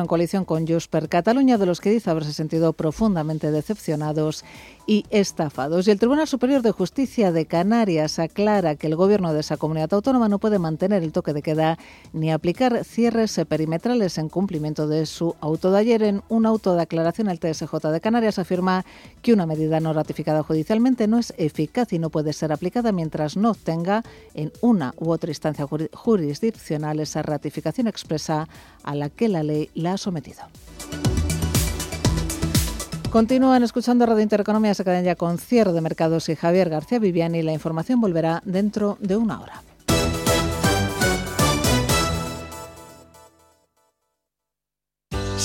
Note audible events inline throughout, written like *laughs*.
en coalición con Junts per Cataluña, de los que dice haberse sentido profundamente decepcionados y estafados. Y el Tribunal Superior de Justicia de Canarias aclara que el gobierno de esa comunidad autónoma no puede mantener el toque de queda ni aplicar cierres perimetrales en cumplimiento de su auto de ayer. En un auto de aclaración, el TSJ de Canarias afirma que una medida no ratificada judicialmente no es eficaz y no puede ser aplicada mientras no obtenga en una u otra instancia jurisdiccional esa ratificación expresa a la que la ley la ha sometido. Continúan escuchando Radio Intereconomía, se quedan ya con cierre de mercados y Javier García Viviani. La información volverá dentro de una hora.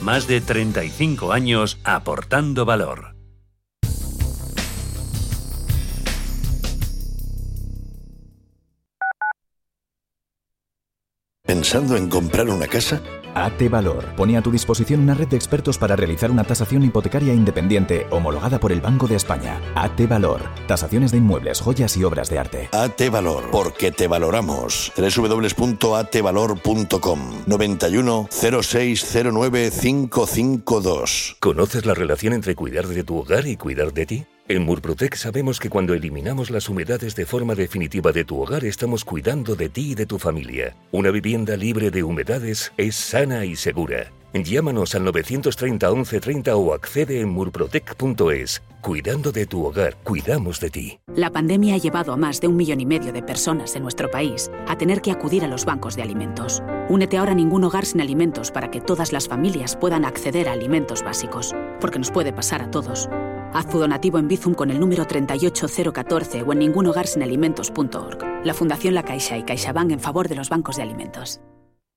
más de 35 años aportando valor. ¿Pensando en comprar una casa? AT Valor pone a tu disposición una red de expertos para realizar una tasación hipotecaria independiente homologada por el Banco de España. AT Valor. Tasaciones de inmuebles, joyas y obras de arte. AT Valor, porque te valoramos. www.atvalor.com 91 0609 552. ¿Conoces la relación entre cuidar de tu hogar y cuidar de ti? En Murprotec sabemos que cuando eliminamos las humedades de forma definitiva de tu hogar estamos cuidando de ti y de tu familia. Una vivienda libre de humedades es sana y segura. Llámanos al 930 1130 o accede en murprotec.es. Cuidando de tu hogar, cuidamos de ti. La pandemia ha llevado a más de un millón y medio de personas en nuestro país a tener que acudir a los bancos de alimentos. Únete ahora a ningún hogar sin alimentos para que todas las familias puedan acceder a alimentos básicos, porque nos puede pasar a todos. Haz tu donativo en Bizum con el número 38014 o en ningunhogarsinalimentos.org. La Fundación La Caixa y CaixaBank en favor de los bancos de alimentos.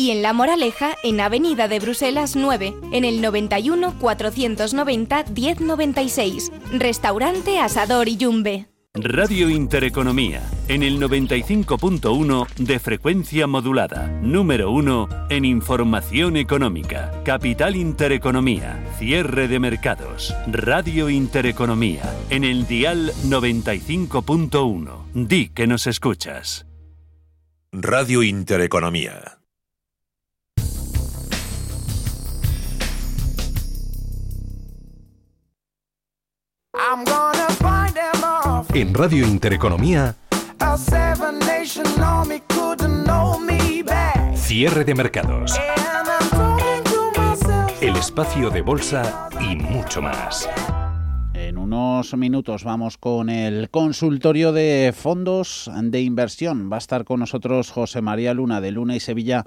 y en La Moraleja, en Avenida de Bruselas 9, en el 91 490 1096. Restaurante Asador y Yumbe. Radio Intereconomía, en el 95.1 de frecuencia modulada, número 1 en información económica, Capital Intereconomía, cierre de mercados, Radio Intereconomía, en el dial 95.1. Di que nos escuchas. Radio Intereconomía. En Radio Intereconomía, cierre de mercados, el espacio de bolsa y mucho más. En unos minutos vamos con el consultorio de fondos de inversión. Va a estar con nosotros José María Luna de Luna y Sevilla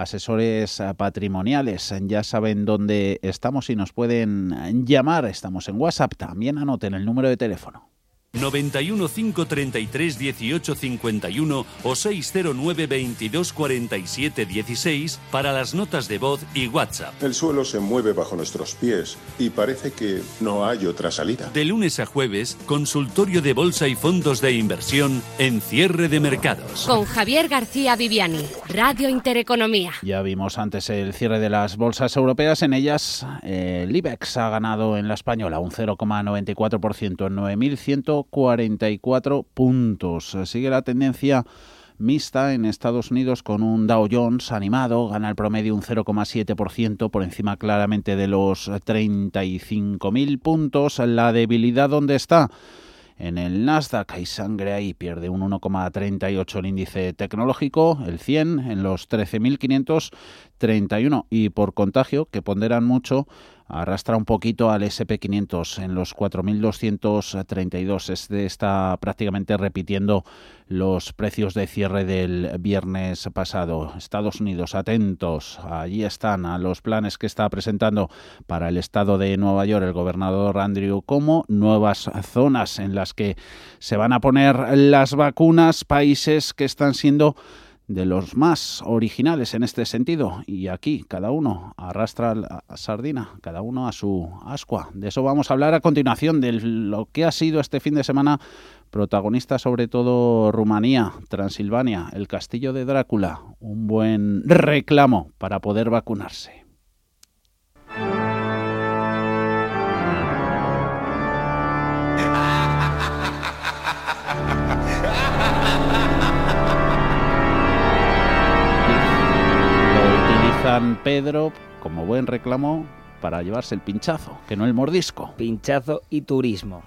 asesores patrimoniales. Ya saben dónde estamos y nos pueden llamar. Estamos en WhatsApp. También anoten el número de teléfono. 91 533 18 51 o 609 22 47 16 para las notas de voz y WhatsApp. El suelo se mueve bajo nuestros pies y parece que no hay otra salida. De lunes a jueves, consultorio de bolsa y fondos de inversión en cierre de mercados. Con Javier García Viviani, Radio Intereconomía. Ya vimos antes el cierre de las bolsas europeas. En ellas, eh, el IBEX ha ganado en la española un 0,94% en 9.100 44 puntos. Sigue la tendencia mixta en Estados Unidos con un Dow Jones animado, gana el promedio un 0,7% por encima claramente de los 35.000 puntos. La debilidad donde está en el Nasdaq. Hay sangre ahí, pierde un 1,38 el índice tecnológico, el 100 en los 13.531 y por contagio, que ponderan mucho, arrastra un poquito al SP500 en los 4.232. Este está prácticamente repitiendo los precios de cierre del viernes pasado. Estados Unidos, atentos, allí están a los planes que está presentando para el estado de Nueva York el gobernador Andrew como nuevas zonas en las que se van a poner las vacunas, países que están siendo de los más originales en este sentido. Y aquí cada uno arrastra la sardina, cada uno a su ascua. De eso vamos a hablar a continuación, de lo que ha sido este fin de semana protagonista sobre todo Rumanía, Transilvania, el castillo de Drácula, un buen reclamo para poder vacunarse. San Pedro como buen reclamo para llevarse el pinchazo, que no el mordisco. Pinchazo y turismo.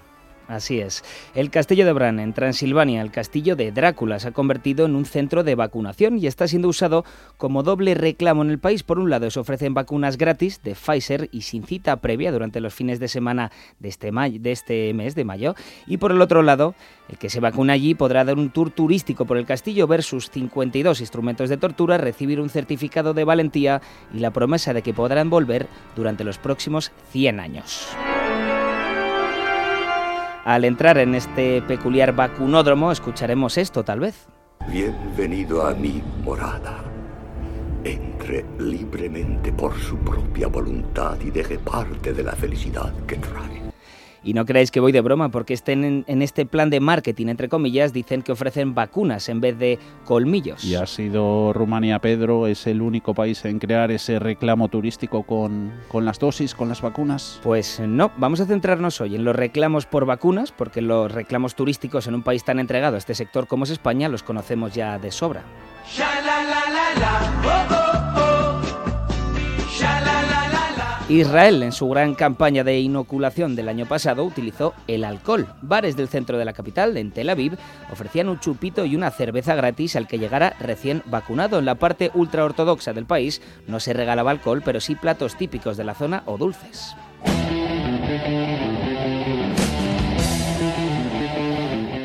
Así es. El castillo de Bran, en Transilvania, el castillo de Drácula, se ha convertido en un centro de vacunación y está siendo usado como doble reclamo en el país. Por un lado, se ofrecen vacunas gratis de Pfizer y sin cita previa durante los fines de semana de este, este mes de mayo. Y por el otro lado, el que se vacuna allí podrá dar un tour turístico por el castillo, ver sus 52 instrumentos de tortura, recibir un certificado de valentía y la promesa de que podrán volver durante los próximos 100 años. Al entrar en este peculiar vacunódromo escucharemos esto tal vez. Bienvenido a mi morada. Entre libremente por su propia voluntad y deje parte de la felicidad que trae. Y no creáis que voy de broma, porque estén en, este plan de marketing, entre comillas, dicen que ofrecen vacunas en vez de colmillos. Y ha sido Rumanía, Pedro, es el único país en crear ese reclamo turístico con, con las dosis, con las vacunas. Pues no, vamos a centrarnos hoy en los reclamos por vacunas, porque los reclamos turísticos en un país tan entregado a este sector como es España los conocemos ya de sobra. Israel, en su gran campaña de inoculación del año pasado, utilizó el alcohol. Bares del centro de la capital, en Tel Aviv, ofrecían un chupito y una cerveza gratis al que llegara recién vacunado. En la parte ultraortodoxa del país no se regalaba alcohol, pero sí platos típicos de la zona o dulces.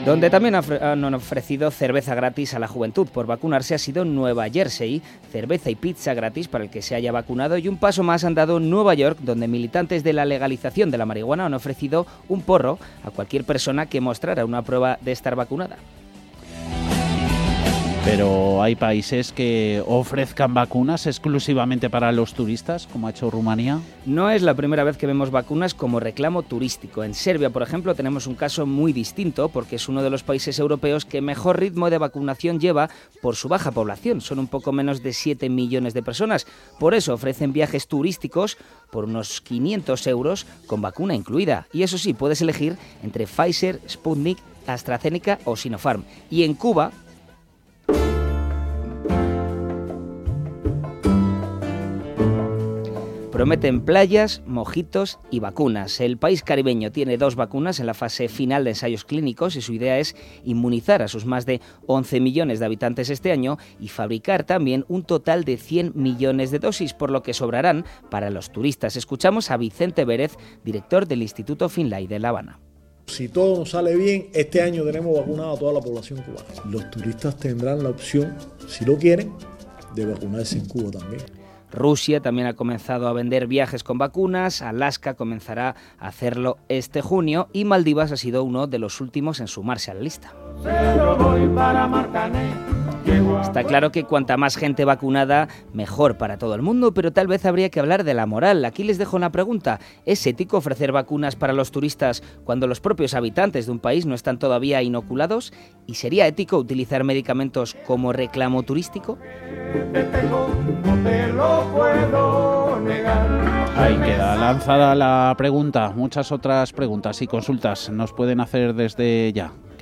Donde también han ofrecido cerveza gratis a la juventud por vacunarse ha sido Nueva Jersey, cerveza y pizza gratis para el que se haya vacunado y un paso más han dado Nueva York, donde militantes de la legalización de la marihuana han ofrecido un porro a cualquier persona que mostrara una prueba de estar vacunada. Pero hay países que ofrezcan vacunas exclusivamente para los turistas, como ha hecho Rumanía. No es la primera vez que vemos vacunas como reclamo turístico. En Serbia, por ejemplo, tenemos un caso muy distinto porque es uno de los países europeos que mejor ritmo de vacunación lleva por su baja población. Son un poco menos de 7 millones de personas. Por eso ofrecen viajes turísticos por unos 500 euros con vacuna incluida. Y eso sí, puedes elegir entre Pfizer, Sputnik, AstraZeneca o Sinopharm. Y en Cuba, Prometen playas, mojitos y vacunas. El país caribeño tiene dos vacunas en la fase final de ensayos clínicos y su idea es inmunizar a sus más de 11 millones de habitantes este año y fabricar también un total de 100 millones de dosis, por lo que sobrarán para los turistas. Escuchamos a Vicente Vérez, director del Instituto Finlay de La Habana. Si todo nos sale bien, este año tenemos vacunado a toda la población cubana. Los turistas tendrán la opción, si lo quieren, de vacunarse en Cuba también. Rusia también ha comenzado a vender viajes con vacunas, Alaska comenzará a hacerlo este junio. Y Maldivas ha sido uno de los últimos en sumarse a la lista. Está claro que cuanta más gente vacunada, mejor para todo el mundo, pero tal vez habría que hablar de la moral. Aquí les dejo una pregunta. ¿Es ético ofrecer vacunas para los turistas cuando los propios habitantes de un país no están todavía inoculados? ¿Y sería ético utilizar medicamentos como reclamo turístico? Ahí queda lanzada la pregunta. Muchas otras preguntas y consultas nos pueden hacer desde ya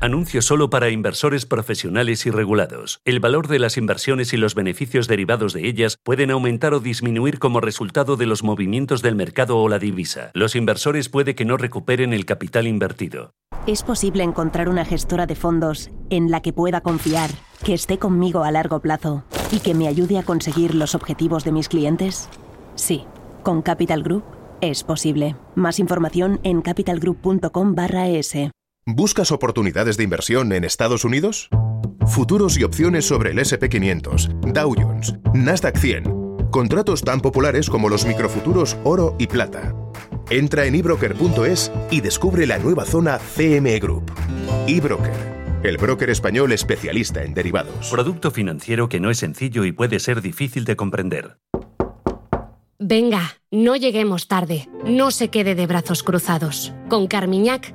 Anuncio solo para inversores profesionales y regulados. El valor de las inversiones y los beneficios derivados de ellas pueden aumentar o disminuir como resultado de los movimientos del mercado o la divisa. Los inversores puede que no recuperen el capital invertido. ¿Es posible encontrar una gestora de fondos en la que pueda confiar, que esté conmigo a largo plazo y que me ayude a conseguir los objetivos de mis clientes? Sí, con Capital Group es posible. Más información en capitalgroup.com/es. ¿Buscas oportunidades de inversión en Estados Unidos? Futuros y opciones sobre el SP500, Dow Jones, Nasdaq 100. Contratos tan populares como los microfuturos oro y plata. Entra en ebroker.es y descubre la nueva zona CME Group. eBroker, el broker español especialista en derivados. Producto financiero que no es sencillo y puede ser difícil de comprender. Venga, no lleguemos tarde. No se quede de brazos cruzados. Con Carmiñac,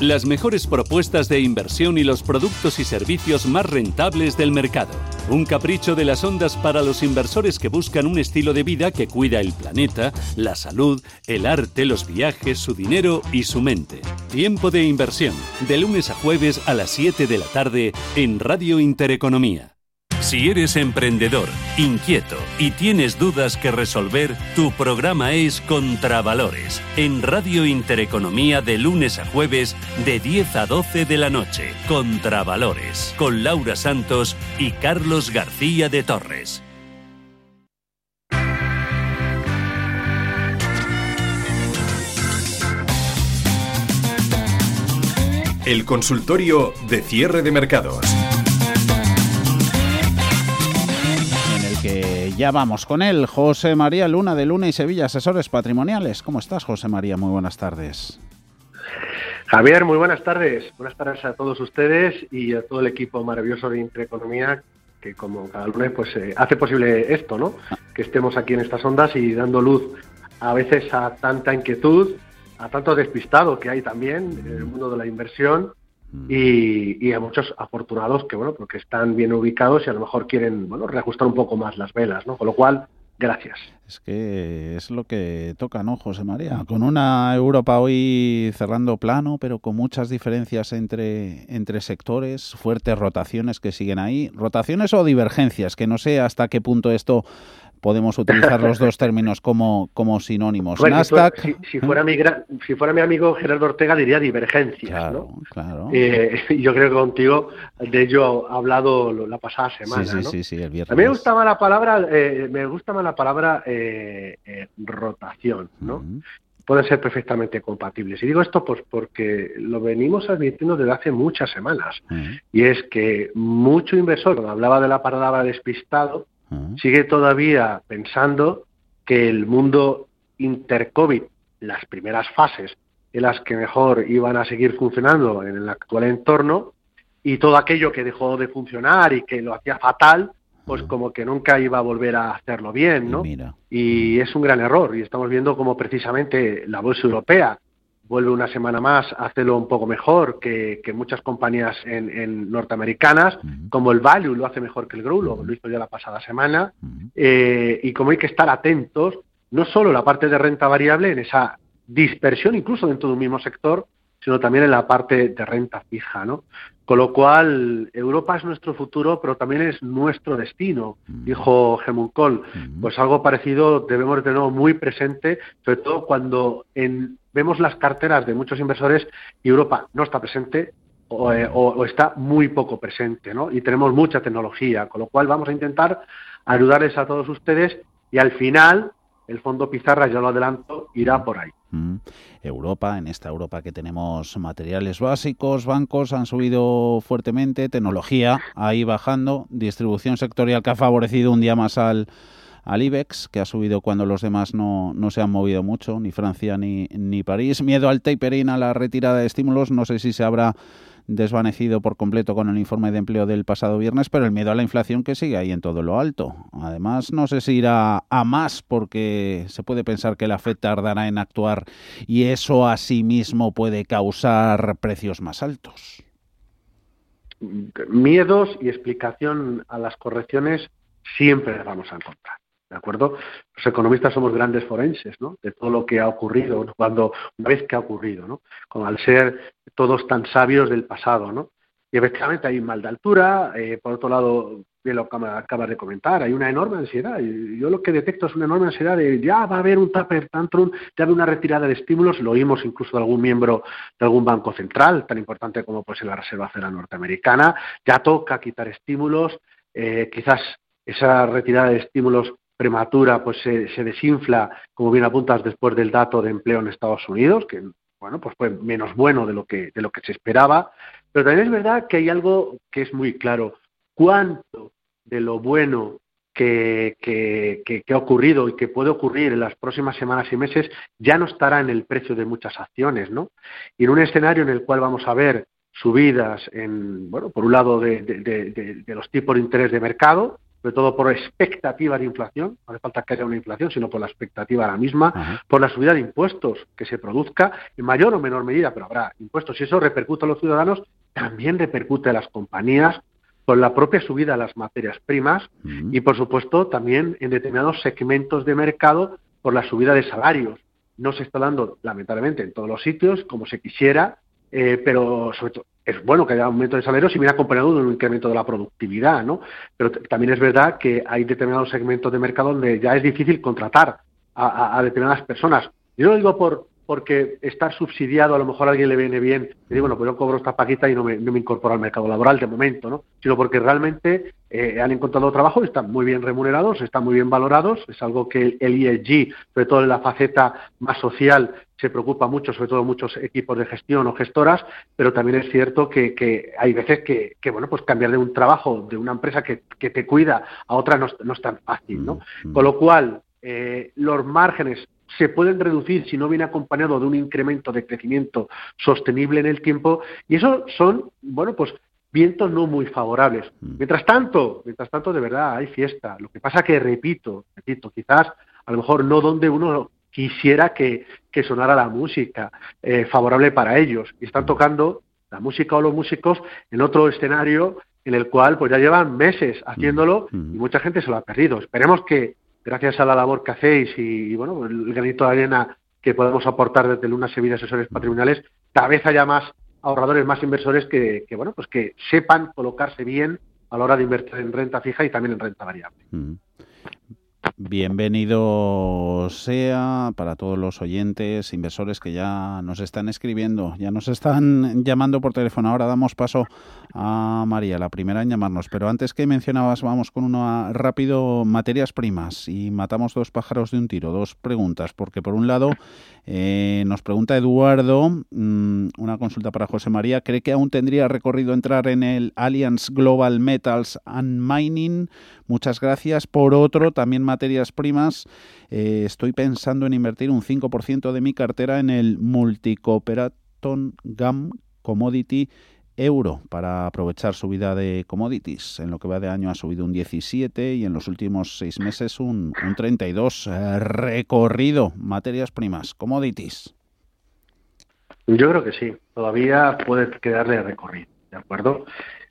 Las mejores propuestas de inversión y los productos y servicios más rentables del mercado. Un capricho de las ondas para los inversores que buscan un estilo de vida que cuida el planeta, la salud, el arte, los viajes, su dinero y su mente. Tiempo de inversión, de lunes a jueves a las 7 de la tarde en Radio Intereconomía. Si eres emprendedor, inquieto y tienes dudas que resolver, tu programa es Contravalores, en Radio Intereconomía de lunes a jueves de 10 a 12 de la noche. Contravalores, con Laura Santos y Carlos García de Torres. El consultorio de cierre de mercados. Ya vamos con él. José María Luna de Luna y Sevilla, asesores patrimoniales. ¿Cómo estás, José María? Muy buenas tardes. Javier, muy buenas tardes. Buenas tardes a todos ustedes y a todo el equipo maravilloso de Intereconomía que como cada lunes pues eh, hace posible esto, ¿no? Que estemos aquí en estas ondas y dando luz a veces a tanta inquietud, a tanto despistado que hay también en el mundo de la inversión y, a muchos afortunados que bueno porque están bien ubicados y a lo mejor quieren bueno reajustar un poco más las velas no con lo cual gracias. Es que es lo que toca no José María con una Europa hoy cerrando plano pero con muchas diferencias entre entre sectores fuertes rotaciones que siguen ahí rotaciones o divergencias que no sé hasta qué punto esto podemos utilizar los dos términos como, como sinónimos. Nasdaq, si, fuera mi si fuera mi amigo Gerardo Ortega diría divergencias. Claro, claro. Eh, *laughs* yo creo que contigo de ello ha hablado la pasada semana. Sí, sí, sí, el viernes. A mí me gusta más la palabra, eh, me gusta más la palabra eh, rotación, ¿no? Pueden ser perfectamente compatibles. Y digo esto pues porque lo venimos advirtiendo desde hace muchas semanas. Y es que mucho inversor, cuando hablaba de la palabra despistado, sigue todavía pensando que el mundo intercovid, las primeras fases en las que mejor iban a seguir funcionando en el actual entorno, y todo aquello que dejó de funcionar y que lo hacía fatal, pues como que nunca iba a volver a hacerlo bien, ¿no? Y es un gran error, y estamos viendo como precisamente la bolsa europea vuelve una semana más a hacerlo un poco mejor que, muchas compañías en, norteamericanas, como el Value lo hace mejor que el Grow, lo, hizo ya la pasada semana, eh, y como hay que estar atentos, no solo la parte de renta variable, en esa dispersión incluso dentro de un mismo sector, sino también en la parte de renta fija, ¿no? Con lo cual, Europa es nuestro futuro, pero también es nuestro destino, dijo Helmut Kohl. Pues algo parecido debemos tener muy presente, sobre todo cuando en vemos las carteras de muchos inversores y Europa no está presente eh, o, está muy poco presente, ¿no? Y tenemos mucha tecnología, con lo cual vamos a intentar ayudarles a todos ustedes y al final el fondo Pizarra, ya lo adelanto, irá por ahí. Mm. Europa, en esta Europa que tenemos materiales básicos, bancos han subido fuertemente, tecnología ahí bajando, distribución sectorial que ha favorecido un día más al, al IBEX, que ha subido cuando los demás no, no se han movido mucho, ni Francia ni, ni París. Miedo al tapering, a la retirada de estímulos, no sé si se habrá desvanecido por completo con el informe de empleo del pasado viernes, pero el miedo a la inflación que sigue ahí en todo lo alto. Además, no sé si irá a más porque se puede pensar que la FED tardará en actuar y eso asimismo puede causar precios más altos. Miedos y explicación a las correcciones siempre las vamos a encontrar. ¿De acuerdo? Los economistas somos grandes forenses, ¿no? De todo lo que ha ocurrido, cuando, una vez que ha ocurrido, ¿no? Como al ser todos tan sabios del pasado, ¿no? Y efectivamente hay mal de altura, eh, por otro lado, bien lo acabas de comentar, hay una enorme ansiedad. Yo lo que detecto es una enorme ansiedad de ya va a haber un taper tantrum, ya va una retirada de estímulos, lo oímos incluso de algún miembro de algún banco central, tan importante como puede ser la Reserva Federal Norteamericana, ya toca quitar estímulos, eh, quizás esa retirada de estímulos prematura pues se, desinfla, como bien apuntas, después del dato de empleo en Estados Unidos, que bueno, pues fue menos bueno de lo que, de lo que se esperaba. Pero también es verdad que hay algo que es muy claro. ¿Cuánto de lo bueno que, que, que, ha ocurrido y que puede ocurrir en las próximas semanas y meses ya no estará en el precio de muchas acciones, ¿no? Y en un escenario en el cual vamos a ver subidas en, bueno, por un lado de, de los tipos de interés de mercado, sobre todo por expectativa de inflación, no hace falta que haya una inflación, sino por la expectativa la misma, por la subida de impuestos que se produzca, en mayor o menor medida, pero habrá impuestos. y eso repercute a los ciudadanos, también repercute a las compañías, por la propia subida de las materias primas y, por supuesto, también en determinados segmentos de mercado por la subida de salarios. No se está dando, lamentablemente, en todos los sitios como se quisiera, eh, pero sobre todo es bueno que haya aumento de salarios y viene acompañado de un incremento de la productividad, ¿no? Pero también es verdad que hay determinados segmentos de mercado donde ya es difícil contratar a, a determinadas personas. Yo lo digo por, porque estar subsidiado a lo mejor a alguien le viene bien, y digo, bueno, pues yo cobro esta paquita y no me, no me incorporo al mercado laboral de momento, ¿no? Sino porque realmente eh, han encontrado trabajo, están muy bien remunerados, están muy bien valorados, es algo que el, ESG, sobre todo en la faceta más social, se preocupa mucho, sobre todo muchos equipos de gestión o gestoras, pero también es cierto que, que hay veces que, que, bueno, pues cambiar de un trabajo, de una empresa que, que te cuida a otra no, no es tan fácil, ¿no? Mm, mm. Con lo cual, eh, los márgenes se pueden reducir si no viene acompañado de un incremento de crecimiento sostenible en el tiempo y eso son, bueno, pues vientos no muy favorables. Mm. Mientras tanto, mientras tanto de verdad hay fiesta. Lo que pasa que repito, repito, quizás a lo mejor no donde uno quisiera que, que sonara la música eh, favorable para ellos y están tocando la música o los músicos en otro escenario en el cual pues ya llevan meses haciéndolo mm. y mucha gente se lo ha perdido. Esperemos que gracias a la labor que hacéis y, bueno, el granito de arena que podemos aportar desde Luna Sevilla Asesores Patrimoniales, cada vez haya más ahorradores, más inversores que, bueno, pues que sepan colocarse bien a la hora de invertir en renta fija y también en renta variable. Mm. Bienvenido sea para todos los oyentes, inversores que ya nos están escribiendo, ya nos están llamando por teléfono. Ahora damos paso a María, la primera en llamarnos. Pero antes que mencionabas, vamos con una rápido, materias primas y matamos dos pájaros de un tiro, dos preguntas, porque por un lado eh, nos pregunta Eduardo, mm, una consulta para José María, ¿cree que aún tendría recorrido entrar en el Alliance Global Metals and Mining? Muchas gracias. Por otro, también materias primas, eh, estoy pensando en invertir un 5% de mi cartera en el Multicooperaton GAM Commodity euro para aprovechar subida de commodities. En lo que va de año ha subido un 17 y en los últimos seis meses un, un 32. Eh, recorrido, materias primas, commodities. Yo creo que sí, todavía puede quedarle recorrido, ¿de acuerdo?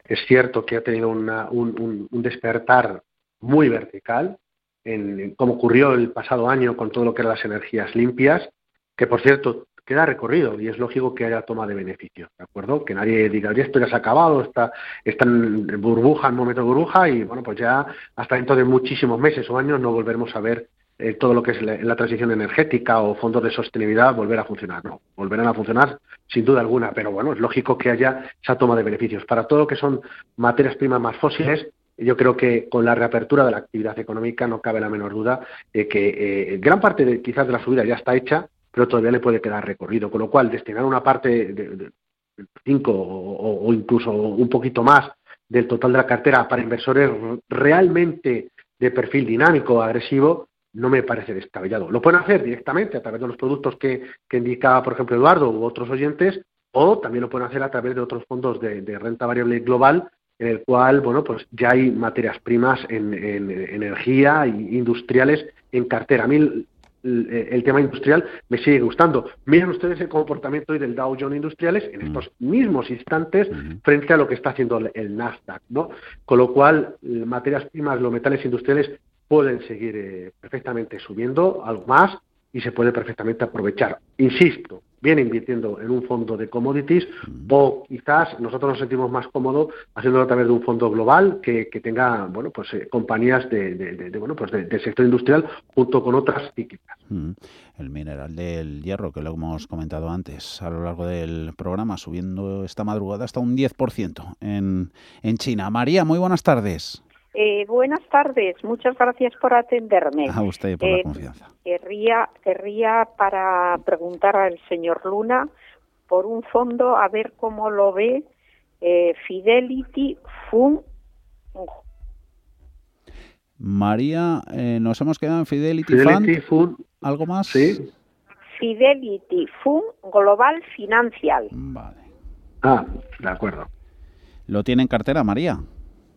Es cierto que ha tenido una, un, un, despertar muy vertical, en, como ocurrió el pasado año con todo lo que eran las energías limpias, que por cierto queda recorrido y es lógico que haya toma de beneficios, ¿de acuerdo? Que nadie diga, esto ya se ha acabado, está, está en burbuja, en momento de burbuja y bueno, pues ya hasta dentro de muchísimos meses o años no volveremos a ver eh, todo lo que es la, transición energética o fondos de sostenibilidad volver a funcionar. No, volverán a funcionar sin duda alguna, pero bueno, es lógico que haya esa toma de beneficios. Para todo lo que son materias primas más fósiles, yo creo que con la reapertura de la actividad económica no cabe la menor duda de que eh, gran parte de, quizás de la subida ya está hecha pero todavía le puede quedar recorrido. Con lo cual, destinar una parte de, 5 o, incluso un poquito más del total de la cartera para inversores realmente de perfil dinámico, agresivo, no me parece descabellado. Lo pueden hacer directamente a través de los productos que, que indicaba, por ejemplo, Eduardo u otros oyentes, o también lo pueden hacer a través de otros fondos de, renta variable global, en el cual, bueno, pues ya hay materias primas en, energía e industriales en cartera. A mí el, tema industrial me sigue gustando. Miren ustedes el comportamiento hoy del Dow Jones Industriales en estos mismos instantes frente a lo que está haciendo el Nasdaq, ¿no? Con lo cual, materias primas, los metales industriales pueden seguir eh, perfectamente subiendo algo más y se puede perfectamente aprovechar. Insisto, viene invirtiendo en un fondo de commodities o quizás nosotros nos sentimos más cómodos haciéndolo a través de un fondo global que, tenga bueno pues eh, compañías de, bueno pues del sector industrial junto con otras cíclicas. El mineral del hierro que lo hemos comentado antes a lo largo del programa subiendo esta madrugada hasta un 10% en, en China. María, muy buenas tardes. Eh, buenas tardes, muchas gracias por atenderme. A usted por la eh, confianza. Querría, querría para preguntar al señor Luna por un fondo, a ver cómo lo ve eh, Fidelity Fund. María, nos hemos quedado en Fidelity, Fund. ¿Algo más? Sí. Fidelity Fund Global Financial. Vale. Ah, de acuerdo. ¿Lo tiene en cartera, María?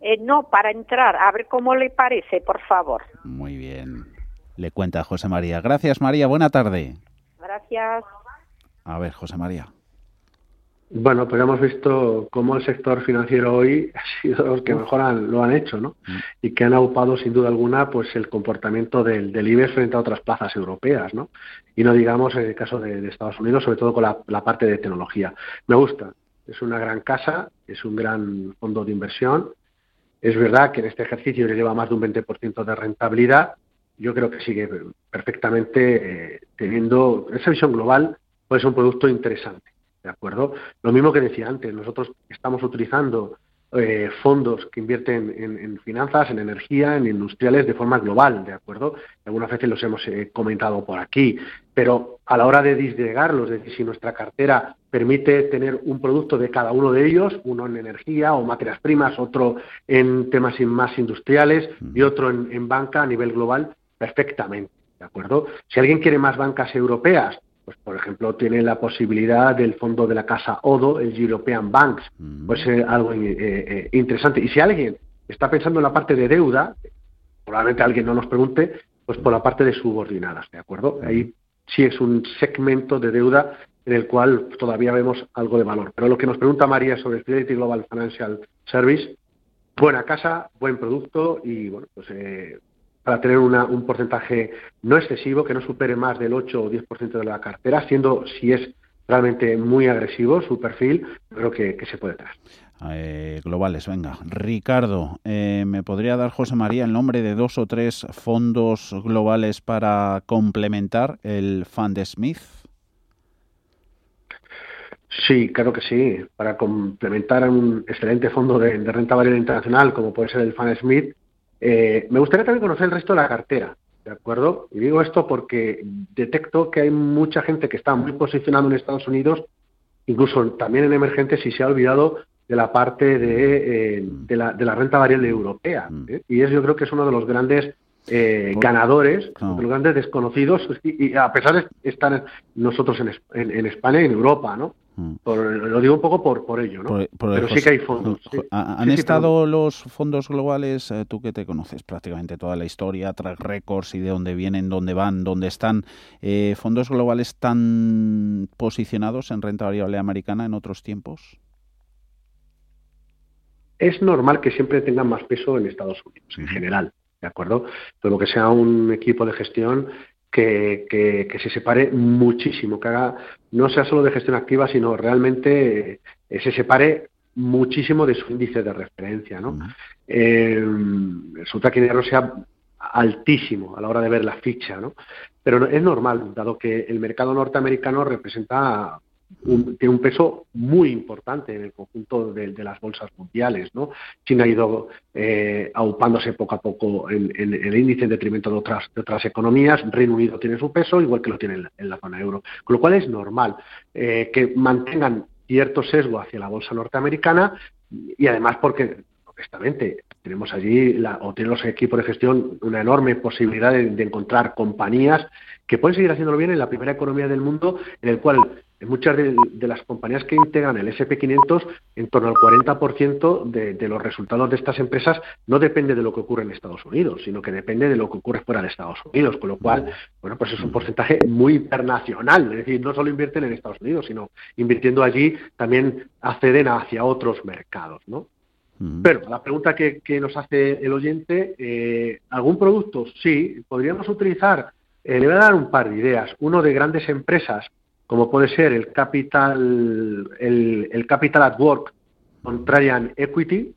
Eh, no, para entrar. A ver cómo le parece, por favor. Muy bien. Le cuenta José María. Gracias, María. Buena tarde. Gracias. A ver, José María. Bueno, pues hemos visto cómo el sector financiero hoy *laughs* ha sido los que mejor lo han hecho, ¿no? Mm. Y que han aupado sin duda alguna pues el comportamiento del, del IBEX frente a otras plazas europeas, ¿no? Y no digamos en el caso de, Estados Unidos, sobre todo con la, la, parte de tecnología. Me gusta, es una gran casa, es un gran fondo de inversión, es verdad que en este ejercicio le lleva más de un 20% de rentabilidad. Yo creo que sigue perfectamente eh, teniendo esa visión global, pues es un producto interesante. ¿De acuerdo? Lo mismo que decía antes, nosotros estamos utilizando eh, fondos que invierten en, finanzas, en energía, en industriales de forma global, ¿de acuerdo? Algunas veces los hemos eh, comentado por aquí, pero a la hora de disgregarlos, es decir, si nuestra cartera permite tener un producto de cada uno de ellos, uno en energía o materias primas, otro en temas más industriales y otro en, en banca a nivel global, perfectamente, ¿de acuerdo? Si alguien quiere más bancas europeas, pues por ejemplo tiene la posibilidad del fondo de la casa Odo, el European Banks, pues es algo eh, eh, interesante. Y si alguien está pensando en la parte de deuda, probablemente alguien no nos pregunte, pues por la parte de subordinadas, ¿de acuerdo? Ahí sí es un segmento de deuda en el cual todavía vemos algo de valor. Pero lo que nos pregunta María sobre Fidelity Global Financial Service, buena casa, buen producto y bueno, pues eh, para tener un porcentaje no excesivo, que no supere más del 8 o 10% de la cartera, siendo si es realmente muy agresivo su perfil, creo que, se puede traer. Eh, globales, venga. Ricardo, eh, ¿me podría dar José María el nombre de dos o tres fondos globales para complementar el Fund Smith? Sí, claro que sí. Para complementar a un excelente fondo de, de renta variable internacional como puede ser el Fund Smith, eh, me gustaría también conocer el resto de la cartera, ¿de acuerdo? Y digo esto porque detecto que hay mucha gente que está muy posicionada en Estados Unidos, incluso también en emergentes, y se ha olvidado de la parte de, eh, la, renta variable europea. Mm. ¿eh? Y eso yo creo que es uno de los grandes ganadores, de los grandes desconocidos, y, a pesar de estar nosotros en, en España y en Europa, ¿no? Mm. lo digo un poco por, por ello, ¿no? pero sí que hay fondos. ¿Han estado los fondos globales, eh, tú que te conoces prácticamente toda la historia, track records y de dónde vienen, dónde van, dónde están, eh, fondos globales tan posicionados en renta variable americana en otros tiempos? Es normal que siempre tengan más peso en Estados Unidos, en general, ¿de acuerdo? Todo lo que sea un equipo de gestión que, se separe muchísimo, que haga, no sea solo de gestión activa, sino realmente eh, se separe muchísimo de su índice de referencia. ¿no? Eh, resulta que dinero sea altísimo a la hora de ver la ficha, ¿no? pero es normal, dado que el mercado norteamericano representa tiene un peso muy importante en el conjunto de, las bolsas mundiales. ¿no? China ha ido eh, aupándose poco a poco en, el índice en detrimento de otras, de otras economías. Reino Unido tiene su peso, igual que lo tiene en, la zona euro. Con lo cual es normal eh, que mantengan cierto sesgo hacia la bolsa norteamericana y además porque honestamente tenemos allí, la, o tienen los equipos de gestión, una enorme posibilidad de, encontrar compañías que pueden seguir haciéndolo bien en la primera economía del mundo, en el cual muchas de, las compañías que integran el SP500, en torno al 40% de, de, los resultados de estas empresas no depende de lo que ocurre en Estados Unidos, sino que depende de lo que ocurre fuera de Estados Unidos, con lo cual, bueno, pues es un porcentaje muy internacional, es decir, no solo invierten en Estados Unidos, sino invirtiendo allí también acceden hacia otros mercados, ¿no? Pero la pregunta que, nos hace el oyente, eh, ¿algún producto? Sí, podríamos utilizar, eh, le voy a dar un par de ideas. Uno de grandes empresas, como puede ser el Capital, el, Capital at Work con Traian Equity,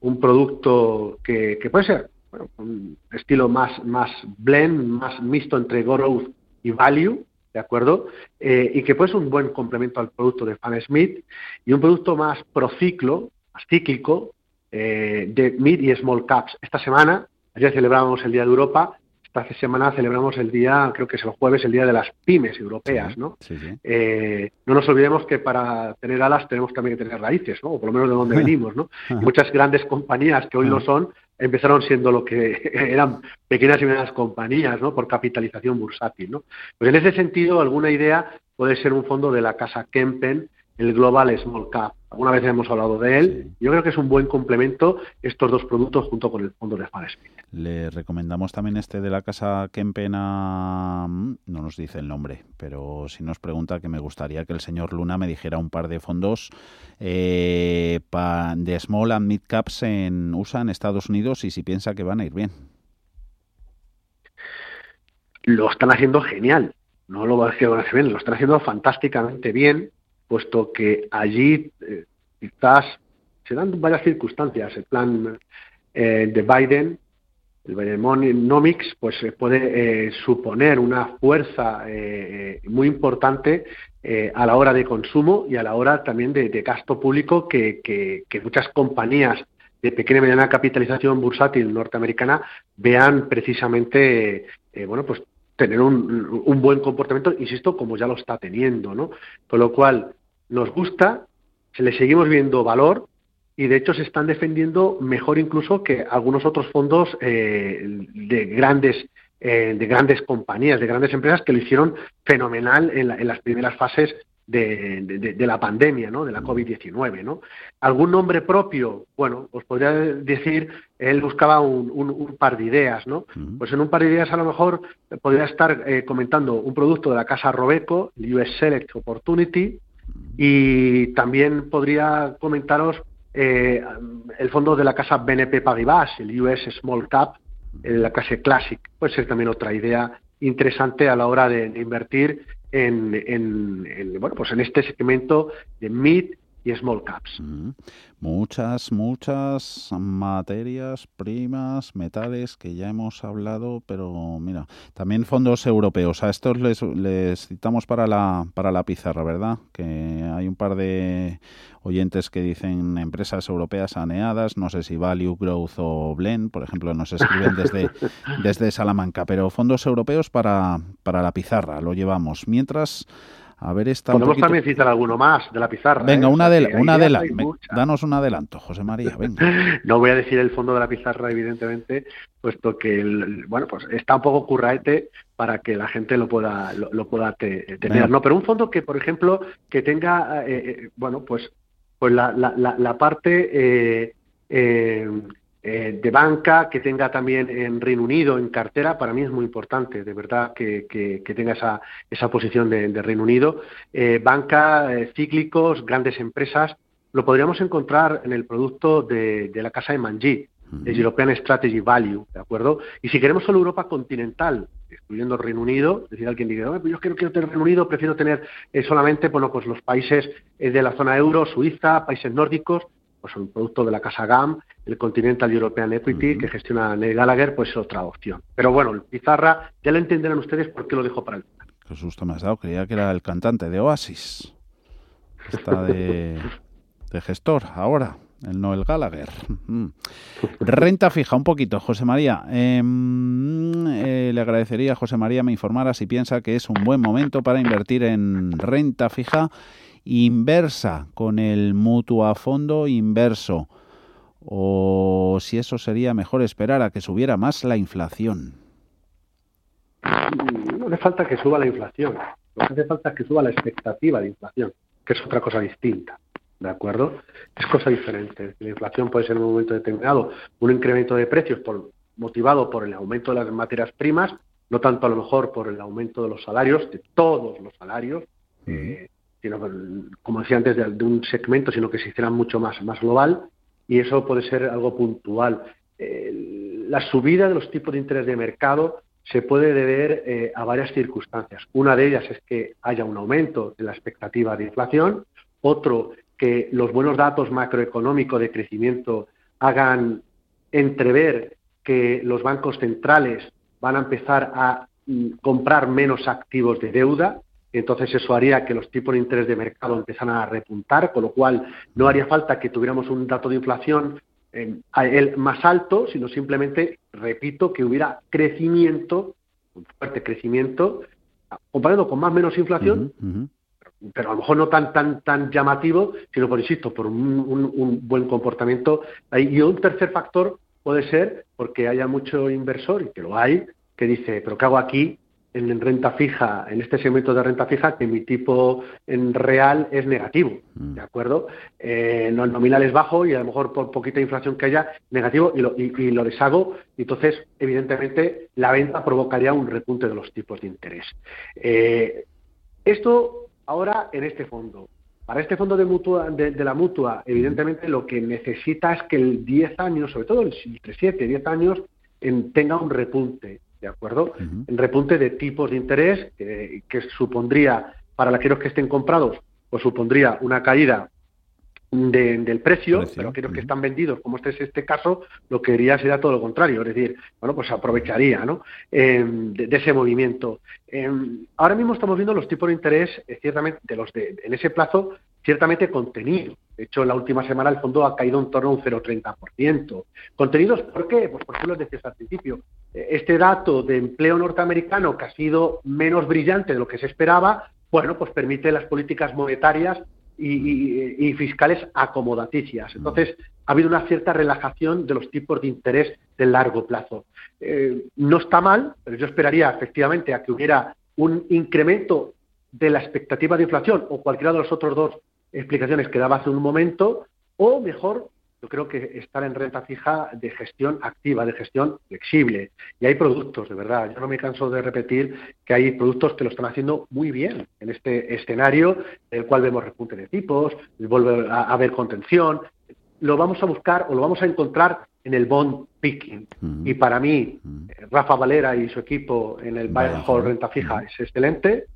un producto que, puede ser un estilo más, más blend, más mixto entre growth y value, ¿de acuerdo? Eh, y que puede ser un buen complemento al producto de Fan Smith y un producto más prociclo, más cíclico, eh, de mid y small caps. Esta semana, ayer celebramos el Día de Europa, esta semana celebramos el día, creo que es el jueves, el día de las pymes europeas, ¿no? Eh, no nos olvidemos que para tener alas tenemos también que tener raíces, ¿no? O por lo menos de dónde *laughs* venimos, ¿no? muchas grandes compañías que hoy lo son empezaron siendo lo que *laughs* eran pequeñas y medianas compañías, ¿no? Por capitalización bursátil, ¿no? Pues en ese sentido, alguna idea puede ser un fondo de la casa Kempen, el Global Small Cap. Alguna vez hemos hablado de él. Yo creo que es un buen complemento estos dos productos junto con el fondo de Smith. Le recomendamos también este de la casa Kempena, mm, no nos dice el nombre, pero si nos pregunta que me gustaría que el señor Luna me dijera un par de fondos eh, de small and mid caps en USA, en Estados Unidos, y si piensa que van a ir bien. Lo están haciendo genial. No lo van a hacer bien, lo están haciendo fantásticamente bien puesto que allí eh, quizás se dan varias circunstancias. El plan eh, de Biden, el Bidenomics, pues puede eh, suponer una fuerza muy importante a la hora de consumo y a la hora también de, gasto público que, que, muchas compañías de pequeña y mediana capitalización bursátil norteamericana vean precisamente bueno pues tener un, un, buen comportamiento, insisto, como ya lo está teniendo, ¿no? Con lo cual, nos gusta, se le seguimos viendo valor y de hecho se están defendiendo mejor incluso que algunos otros fondos eh, de grandes eh, de grandes compañías, de grandes empresas que lo hicieron fenomenal en, en las primeras fases de, la pandemia, ¿no? de la COVID-19. ¿no? ¿Algún nombre propio? Bueno, os podría decir, él buscaba un, par de ideas. ¿no? Pues en un par de ideas a lo mejor podría estar eh, comentando un producto de la casa Robeco, el US Select Opportunity, y también podría comentaros eh, el fondo de la casa BNP Paribas, el US Small Cap, la casa Classic. Puede ser también otra idea interesante a la hora de invertir en, bueno, pues en este segmento de mid y small caps. Muchas, muchas materias primas, metales que ya hemos hablado, pero mira, también fondos europeos. A estos les, les citamos para la, para la pizarra, ¿verdad? Que hay un par de oyentes que dicen empresas europeas saneadas, no sé si Value, Growth o Blend, por ejemplo, nos escriben desde, *laughs* desde Salamanca, pero fondos europeos para, para la pizarra, lo llevamos. Mientras a ver, esta. Podemos también citar alguno más de la pizarra. Venga, ¿eh? una, de, una Danos un adelanto, José María. *laughs* Venga. no voy a decir el fondo de la pizarra, evidentemente, puesto que el, bueno, pues está un poco curraete para que la gente lo pueda lo, pueda tener, ¿no? Pero un fondo que, por ejemplo, que tenga, eh, eh, bueno, pues pues la, la, la, parte eh, de banca, que tenga también en Reino Unido, en cartera, para mí es muy importante, de verdad, que, tenga esa, esa posición de, Reino Unido. Eh, banca, eh, cíclicos, grandes empresas, lo podríamos encontrar en el producto de, la casa de Manji, el European Strategy Value, ¿de acuerdo? Y si queremos solo Europa continental, excluyendo Reino Unido, es decir, alguien diga, pues yo quiero, quiero tener Reino Unido, prefiero tener solamente, bueno, pues los países de la zona euro, Suiza, países nórdicos, pues un producto de la casa GAM, el Continental European Equity, que gestiona Neil Gallagher, pues es otra opción. Pero bueno, el Pizarra, ya lo entenderán ustedes por qué lo dejo para el Qué susto me has dado, creía que era el cantante de Oasis. está de, *laughs* de gestor ahora el Noel Gallagher. Renta fija, un poquito, José María. Em, eh, le agradecería a José María me informara si piensa que es un buen momento para invertir en renta fija inversa con el mutuo a fondo inverso o si eso sería mejor esperar a que subiera más la inflación. No hace falta que suba la inflación, lo que hace falta es que suba la expectativa de inflación, que es otra cosa distinta. ¿De acuerdo? Es cosa diferente. La inflación puede ser en un momento determinado un incremento de precios por, motivado por el aumento de las materias primas, no tanto a lo mejor por el aumento de los salarios, de todos los salarios, eh, sino, como decía antes, de, un segmento, sino que se hiciera mucho más, más global, y eso puede ser algo puntual. la subida de los tipos de interés de mercado se puede deber eh, a varias circunstancias. Una de ellas es que haya un aumento de la expectativa de inflación, otro que los buenos datos macroeconómicos de crecimiento hagan entrever que los bancos centrales van a empezar a mm, comprar menos activos de deuda, entonces eso haría que los tipos de interés de mercado empezaran a repuntar, con lo cual no haría falta que tuviéramos un dato de inflación eh, el más alto, sino simplemente, repito, que hubiera crecimiento, un fuerte crecimiento, comparado con más o menos inflación, pero a lo mejor no tan tan tan llamativo, sino por insisto, por un, buen comportamiento. Y un tercer factor puede ser porque haya mucho inversor, y que lo hay, que dice, pero ¿qué hago aquí en renta fija, en este segmento de renta fija, que mi tipo en real es negativo, mm. ¿de acuerdo? Eh, no, el nominal es bajo y a lo mejor por poquita inflación que haya, negativo, y lo, y, lo deshago, y entonces, evidentemente, la venta provocaría un repunte de los tipos de interés. Eh, esto Ahora, en este fondo. Para este fondo de, mutua, de, la mutua, evidentemente lo que necesita es que el 10 años, sobre todo entre 7 y 10 años, tenga un repunte, ¿de acuerdo? Un repunte de tipos de interés que supondría, para aquellos que estén comprados, pues supondría una caída del precio, pero aquellos que están vendidos, como este es este caso, lo que haría sería todo lo contrario, es decir, bueno, pues aprovecharía ¿no? Em, de, ese movimiento. Em, ahora mismo estamos viendo los tipos de interés, eh, ciertamente, de los de, en ese plazo, ciertamente contenido. De hecho, en la última semana el fondo ha caído en torno a un 0,30%. ¿Contenidos por qué? Pues porque lo decías al principio. Eh, este dato de empleo norteamericano, que ha sido menos brillante de lo que se esperaba, bueno, pues permite las políticas monetarias y, fiscales acomodaticias. Mm. Entonces, ha habido una cierta relajación de los tipos de interés de largo plazo. Eh, no está mal, pero yo esperaría efectivamente a que hubiera un incremento de la expectativa de inflación o cualquiera de las otras dos explicaciones que daba hace un momento, o mejor, yo creo que estar en renta fija de gestión activa, de gestión flexible. Y hay productos, de verdad. Yo no me canso de repetir que hay productos que lo están haciendo muy bien en este escenario, en el cual vemos repunte de tipos, vuelve a haber contención. Lo vamos a buscar o lo vamos a encontrar en el bond picking. Y para mí, Rafa Valera y su equipo en el Buy Renta Fija es excelente.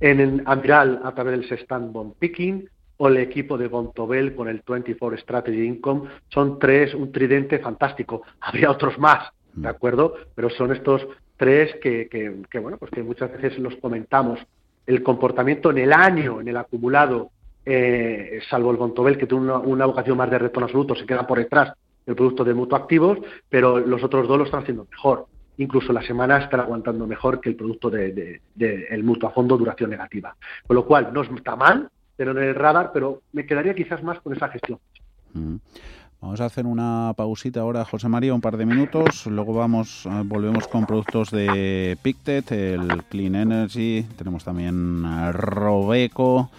En el Amiral, a través del Stand Bond Picking o el equipo de Bontobel con el 24 Strategy Income, son tres, un tridente fantástico. *laughs* Habría otros más, ¿de mm. acuerdo? Pero son estos tres que, que, bueno, pues que muchas veces los comentamos. El comportamiento en el año, en el acumulado, eh, salvo el Bontobel, que tiene una, vocación más de retorno absoluto, se queda por detrás del producto de mutuo activos, pero los otros dos lo están haciendo mejor. Incluso la semana están aguantando mejor que el producto del de, el mutuo a fondo duración negativa. Con lo cual, no está mal, en el radar, pero me quedaría quizás más con esa gestión. Mm. Vamos a hacer una pausita ahora, José María, un par de minutos. Luego vamos, eh, volvemos con productos de Pictet, el Clean Energy. Tenemos también Robeco,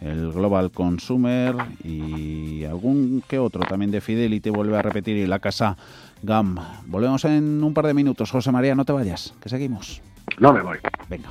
el Global Consumer y algún que otro también de Fidelity. Vuelve a repetir y la casa GAM. Volvemos en un par de minutos. José María, no te vayas, que seguimos. No me voy. Venga.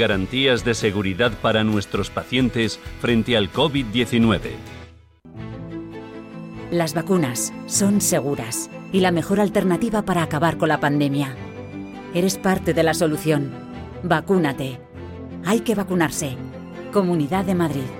garantías de seguridad para nuestros pacientes frente al COVID-19. Las vacunas son seguras y la mejor alternativa para acabar con la pandemia. Eres parte de la solución. Vacúnate. Hay que vacunarse. Comunidad de Madrid.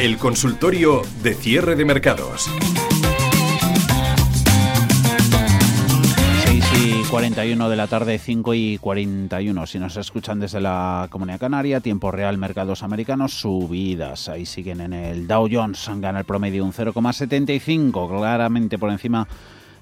El consultorio de cierre de mercados. 6 y 41 de la tarde, 5 y 41. Si nos escuchan desde la Comunidad Canaria, tiempo real, mercados americanos, subidas. Ahí siguen en el Dow Jones, gana el promedio un 0,75, claramente por encima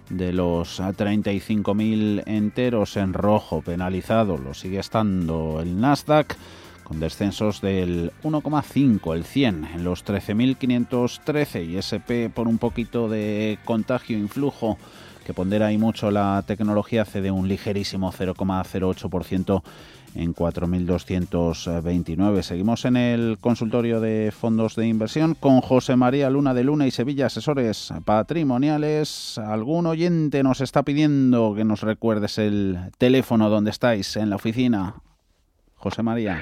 de los 35.000 enteros en rojo penalizado. Lo sigue estando el Nasdaq con descensos del 1,5, el 100 en los 13.513 y SP por un poquito de contagio, influjo que pondera ahí mucho la tecnología, cede un ligerísimo 0,08% en 4.229. Seguimos en el consultorio de fondos de inversión con José María Luna de Luna y Sevilla, asesores patrimoniales. Algún oyente nos está pidiendo que nos recuerdes el teléfono donde estáis en la oficina. José María.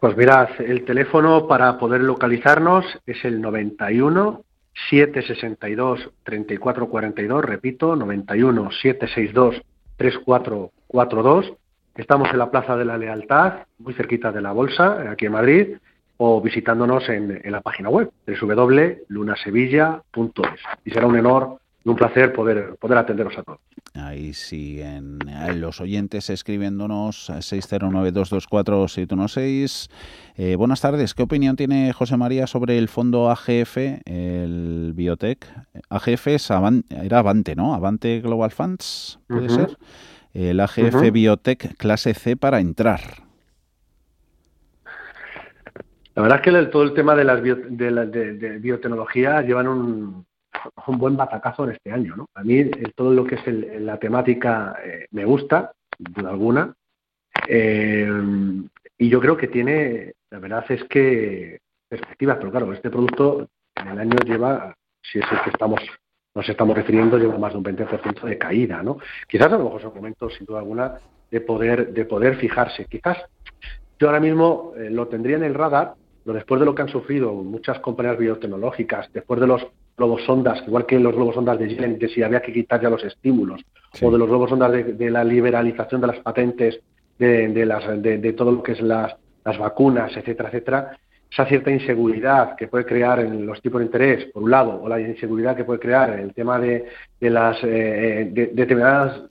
Pues mirad, el teléfono para poder localizarnos es el 91 762 3442, repito, 91 762 3442. Estamos en la Plaza de la Lealtad, muy cerquita de la Bolsa, aquí en Madrid, o visitándonos en, en la página web www.lunasevilla.es. Y será un honor un placer poder, poder atenderos a todos. Ahí siguen los oyentes escribiéndonos 609-224-716. Eh, buenas tardes. ¿Qué opinión tiene José María sobre el fondo AGF, el Biotech? AGF es era Avante, ¿no? Avante Global Funds, ¿puede ser? El AGF Biotech clase C para entrar. La verdad es que todo el tema de las de, la, de biotecnología llevan un, un buen batacazo en este año. ¿no? A mí todo lo que es la temática eh, me gusta, duda alguna, eh, y yo creo que tiene, la verdad es que perspectivas, pero claro, este producto en el año lleva, si es el que estamos nos estamos refiriendo, lleva más de un 20% de caída, ¿no? Quizás a lo mejor son momentos, sin duda alguna, de poder, de poder fijarse. Quizás yo ahora mismo eh, lo tendría en el radar, pero después de lo que han sufrido muchas compañías biotecnológicas, después de los globos ondas, igual que los globos ondas de Yellen, de si había que quitar ya los estímulos, o de los globos ondas de, la liberalización de las patentes, de, las, de, todo lo que es las, las vacunas, etcétera, etcétera, esa cierta inseguridad que puede crear en los tipos de interés, por un lado, o la inseguridad que puede crear en el tema de, de las eh, determinadas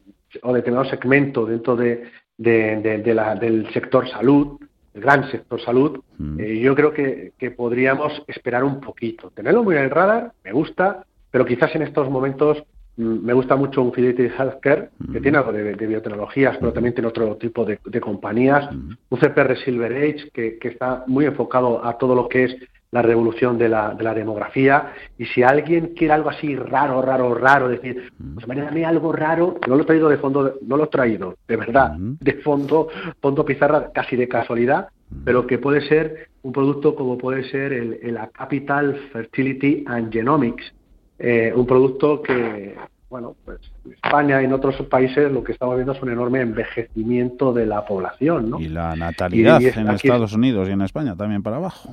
o determinado segmento dentro de, la, del sector salud, el gran sector salud, mm. eh, yo creo que, podríamos esperar un poquito. Tenerlo muy en el radar, me gusta, pero quizás en estos momentos mm, me gusta mucho un Fidelity Healthcare, que tiene algo de, biotecnologías, pero también tiene otro tipo de, compañías. Un CPR Silver Age, que, está muy enfocado a todo lo que es la revolución de la, de la demografía. Y si alguien quiere algo así raro, raro, raro, decir, pues a mí algo raro, no lo he traído de fondo, no lo he traído, de verdad, de fondo, fondo pizarra, casi de casualidad, pero que puede ser un producto como puede ser el, el Capital Fertility and Genomics, eh, un producto que, bueno, pues en España y en otros países lo que estamos viendo es un enorme envejecimiento de la población, ¿no? Y la natalidad en Estados Unidos y en España también para abajo.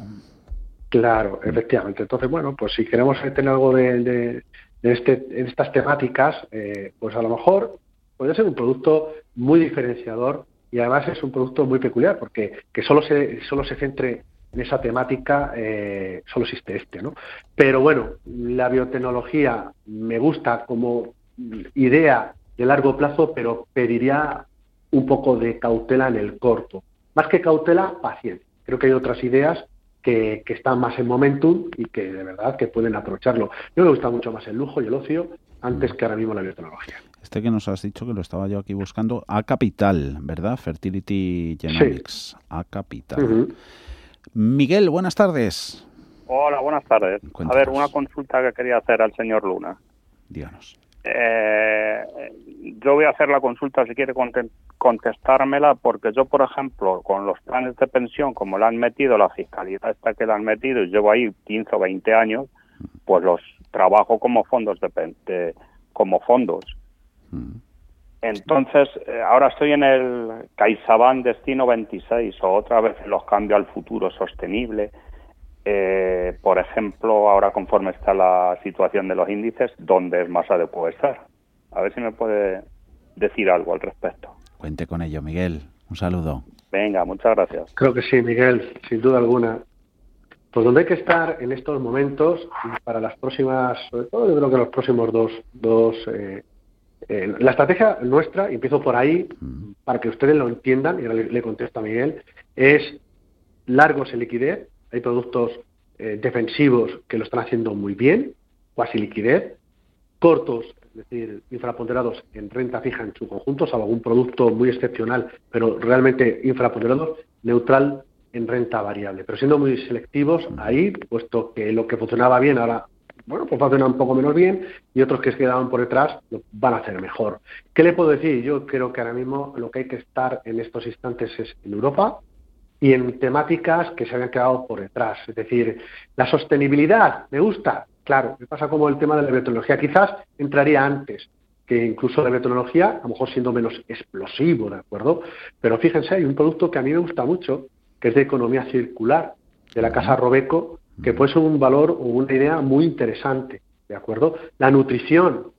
Claro, efectivamente. Entonces, bueno, pues si queremos tener algo de, de, este, estas temáticas, eh, pues a lo mejor puede ser un producto muy diferenciador y además es un producto muy peculiar porque que solo se, solo se centre en esa temática eh, solo existe este, ¿no? Pero bueno, la biotecnología me gusta como idea de largo plazo, pero pediría un poco de cautela en el corto. Más que cautela, paciencia. Creo que hay otras ideas que, que, están más en momentum y que de verdad que pueden aprovecharlo. Yo me gusta mucho más el lujo y el ocio antes que ahora mismo la biotecnología. Este que nos has dicho que lo estaba yo aquí buscando, A Capital, ¿verdad? Fertility Genomics, A Capital. Miguel, buenas tardes. Hola, buenas tardes. A ver, una consulta que quería hacer al señor Luna. Díganos. Eh, yo voy a hacer la consulta si quiere contestármela, porque yo, por ejemplo, con los planes de pensión, como le han metido la fiscalidad esta que le han metido, y llevo ahí 15 o 20 años, pues los trabajo como fondos de, como fondos. Entonces, eh, ahora estoy en el CaixaBank Destino 26 o otra vez los cambio al futuro sostenible. Eh, por ejemplo, ahora conforme está la situación de los índices, ¿dónde es más adecuado estar? A ver si me puede decir algo al respecto. Cuente con ello, Miguel. Un saludo. Venga, muchas gracias. Creo que sí, Miguel, sin duda alguna. Pues donde hay que estar en estos momentos, para las próximas, sobre todo yo creo que los próximos dos, dos eh, eh, la estrategia nuestra, y empiezo por ahí, para que ustedes lo entiendan, y ahora le, contesto a Miguel, es largos en liquidez. Hay productos eh, defensivos que lo están haciendo muy bien, cuasi liquidez. Cortos, es decir, infraponderados en renta fija en su conjunto, salvo algún producto muy excepcional, pero realmente infraponderados, neutral en renta variable. Pero siendo muy selectivos ahí, puesto que lo que funcionaba bien ahora bueno, pues funciona un poco menos bien y otros que se quedaban por detrás lo van a hacer mejor. ¿Qué le puedo decir? Yo creo que ahora mismo lo que hay que estar en estos instantes es en Europa y en temáticas que se habían quedado por detrás. Es decir, la sostenibilidad, me gusta, claro, me pasa como el tema de la biotecnología. Quizás entraría antes que incluso la biotecnología, a lo mejor siendo menos explosivo, ¿de acuerdo? Pero fíjense, hay un producto que a mí me gusta mucho, que es de economía circular, de la casa Robeco, que puede ser un valor o una idea muy interesante, ¿de acuerdo? La nutrición,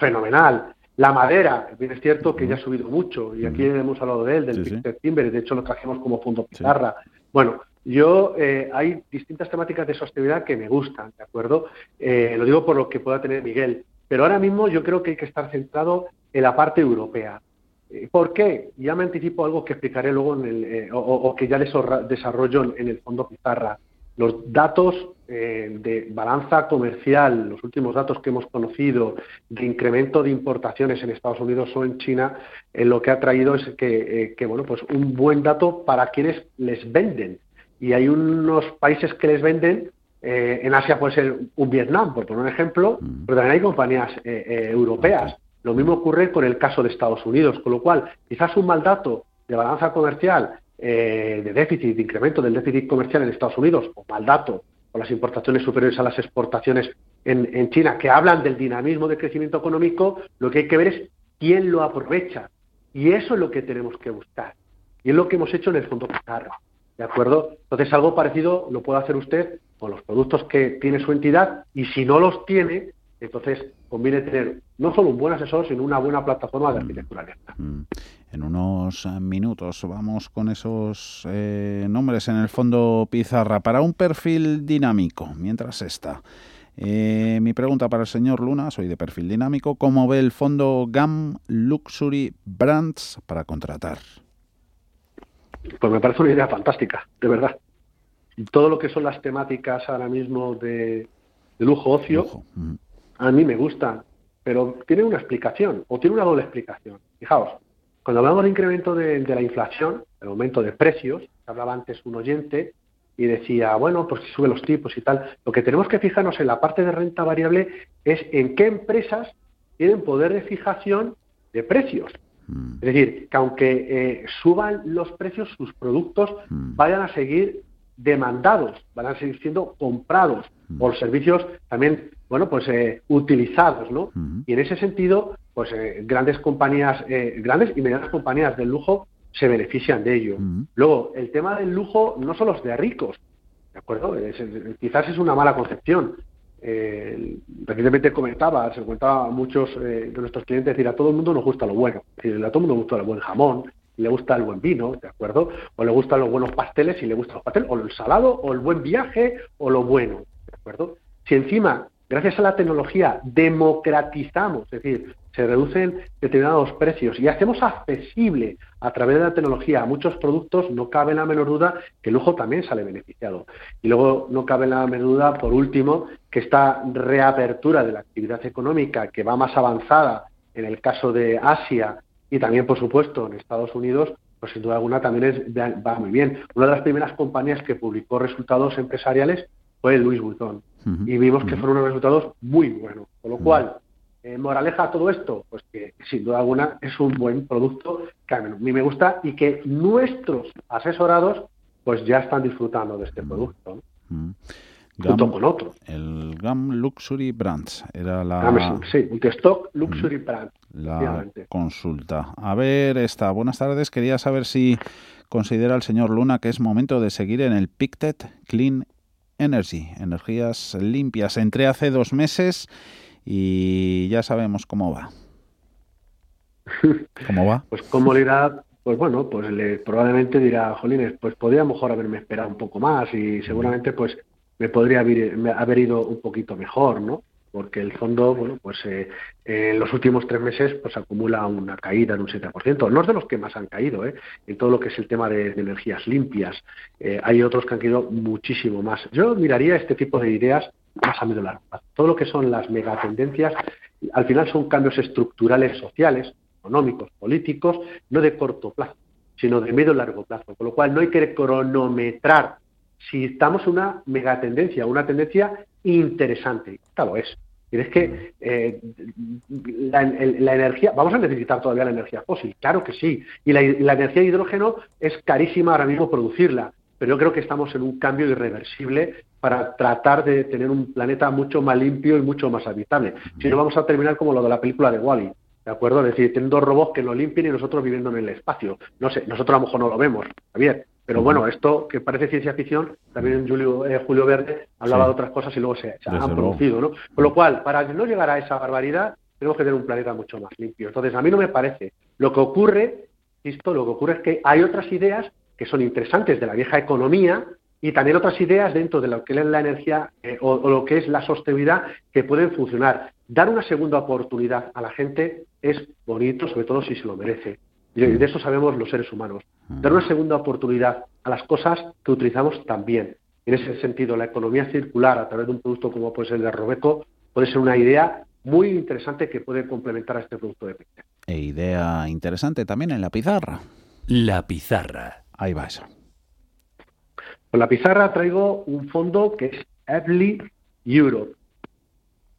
fenomenal. La madera, bien es cierto que ya ha subido mucho, y aquí hemos hablado de él, del sí, Timber, de hecho lo trajimos como fondo pizarra. Bueno, yo, eh, hay distintas temáticas de sostenibilidad que me gustan, ¿de acuerdo? Eh, lo digo por lo que pueda tener Miguel, pero ahora mismo yo creo que hay que estar centrado en la parte europea. Eh, ¿Por qué? Ya me anticipo algo que explicaré luego en el, o, o, que ya desarrollo en el fondo pizarra. Los datos eh, de balanza comercial, los últimos datos que hemos conocido de incremento de importaciones en Estados Unidos o en China, eh, lo que ha traído es que, eh, bueno, pues un buen dato para quienes les venden. Y hay unos países que les venden, en Asia puede ser un Vietnam, por poner un ejemplo, pero también hay compañías europeas. Lo mismo ocurre con el caso de Estados Unidos, con lo cual quizás un mal dato de balanza comercial eh, de déficit, de incremento del déficit comercial en Estados Unidos, o mal dato, o las importaciones superiores a las exportaciones en, China, que hablan del dinamismo de crecimiento económico, lo que hay que ver es quién lo aprovecha. Y eso es lo que tenemos que buscar. Y es lo que hemos hecho en el Fondo Pizarra. ¿De acuerdo? Entonces, algo parecido lo puede hacer usted con los productos que tiene su entidad y si no los tiene, entonces conviene tener no solo un buen asesor, sino una buena plataforma de arquitectura abierta. Mm en unos eh, minutos. Vamos con esos eh, nombres en el fondo pizarra para un perfil dinámico. Mientras está. Eh, mi pregunta para el señor Luna, soy de perfil dinámico, ¿cómo ve el fondo GAM Luxury Brands para contratar? Pues me parece una idea fantástica, de verdad. Todo lo que son las temáticas ahora mismo de, lujo ocio, a mí me gusta, pero tiene una explicación, o tiene una doble explicación. Fijaos, cuando hablamos de incremento de, la inflación, el aumento de precios, hablaba antes un oyente, y decía, bueno, pues si sube los tipos y tal, lo que tenemos que fijarnos en la parte de renta variable es en qué empresas tienen poder de fijación de precios. Mm. Es decir, que aunque eh, suban los precios, sus productos mm. vayan a seguir demandados, van a seguir siendo comprados mm. por servicios también, bueno, pues eh, utilizados, ¿no? Y en ese sentido, pues eh, grandes compañías, grandes y medianas compañías del lujo se benefician de ello. Luego, el tema del lujo no son los de ricos, ¿de acuerdo? quizás es una mala concepción. Eh, recientemente comentaba, se comentaba a muchos eh, de nuestros clientes, decir, a todo el mundo nos gusta lo bueno, a todo el mundo le gusta el buen jamón, le gusta el buen vino, ¿de acuerdo? O le gustan los buenos pasteles y le gusta los pasteles, o el salado, o el buen viaje, o lo bueno, ¿de acuerdo? Si encima, gracias a la tecnología, democratizamos, es decir, se reducen determinados precios y hacemos accesible a través de la tecnología muchos productos, no cabe la menor duda que el lujo también sale beneficiado. Y luego no cabe la menor duda, por último, que esta reapertura de la actividad económica que va más avanzada en el caso de Asia y también, por supuesto, en Estados Unidos, pues sin duda alguna también es, va muy bien. Una de las primeras compañías que publicó resultados empresariales fue Louis Vuitton y vimos que fueron unos resultados muy buenos. Con lo cual, eh, moraleja todo esto, pues que sin duda alguna es un buen producto que a mí me gusta y que nuestros asesorados pues ya están disfrutando de este producto. Junto con otro. El GAM Luxury Brands era la... sí, un stock Luxury mm. Brands. La consulta. A ver, esta. Buenas tardes. Quería saber si considera el señor Luna que es momento de seguir en el Pictet Clean Energy, energías limpias. Entré hace dos meses y ya sabemos cómo va. *laughs* ¿Cómo va? pues cómo le irá, pues bueno, pues le, probablemente dirá, Jolines, pues podría mejor haberme esperado un poco más y seguramente pues me podría haber, ido un poquito mejor, ¿no? Porque el fondo, bueno, pues eh, en los últimos tres meses pues acumula una caída de un 7%. No es de los que más han caído, ¿eh? En todo lo que es el tema de, energías limpias. Eh, hay otros que han caído muchísimo más. Yo miraría este tipo de ideas más a medio largo Todo lo que son las megatendencias, al final son cambios estructurales sociales, económicos, políticos, no de corto plazo, sino de medio largo plazo. Con lo cual no hay que cronometrar si estamos en una megatendencia, una tendencia interesante. Claro es. Y es que eh, la, energía, vamos a necesitar todavía la energía fósil, claro que sí. Y la, la energía de hidrógeno es carísima ahora mismo producirla pero yo creo que estamos en un cambio irreversible para tratar de tener un planeta mucho más limpio y mucho más habitable. Si no, vamos a terminar como lo de la película de Wally. ¿De acuerdo? Es decir, teniendo robots que lo limpien y nosotros viviendo en el espacio. No sé, nosotros a lo mejor no lo vemos, Javier. Pero bueno, esto que parece ciencia ficción, también Julio, eh, Julio Verde hablaba de otras cosas y luego se, han producido, ¿no? Con lo cual, para no llegar a esa barbaridad, tenemos que tener un planeta mucho más limpio. Entonces, a mí no me parece. Lo que ocurre, esto, lo que ocurre es que hay otras ideas que son interesantes de la vieja economía y también otras ideas dentro de lo que es la energía eh, o, lo que es la sostenibilidad que pueden funcionar. Dar una segunda oportunidad a la gente es bonito, sobre todo si se lo merece. Y de eso sabemos los seres humanos. Dar una segunda oportunidad a las cosas que utilizamos también. En ese sentido, la economía circular a través de un producto como puede ser el de Robeco puede ser una idea muy interesante que puede complementar a este producto de Pictet. E idea interesante también en la pizarra. La pizarra. Ahí va eso. Con la pizarra traigo un fondo que es Evely Europe.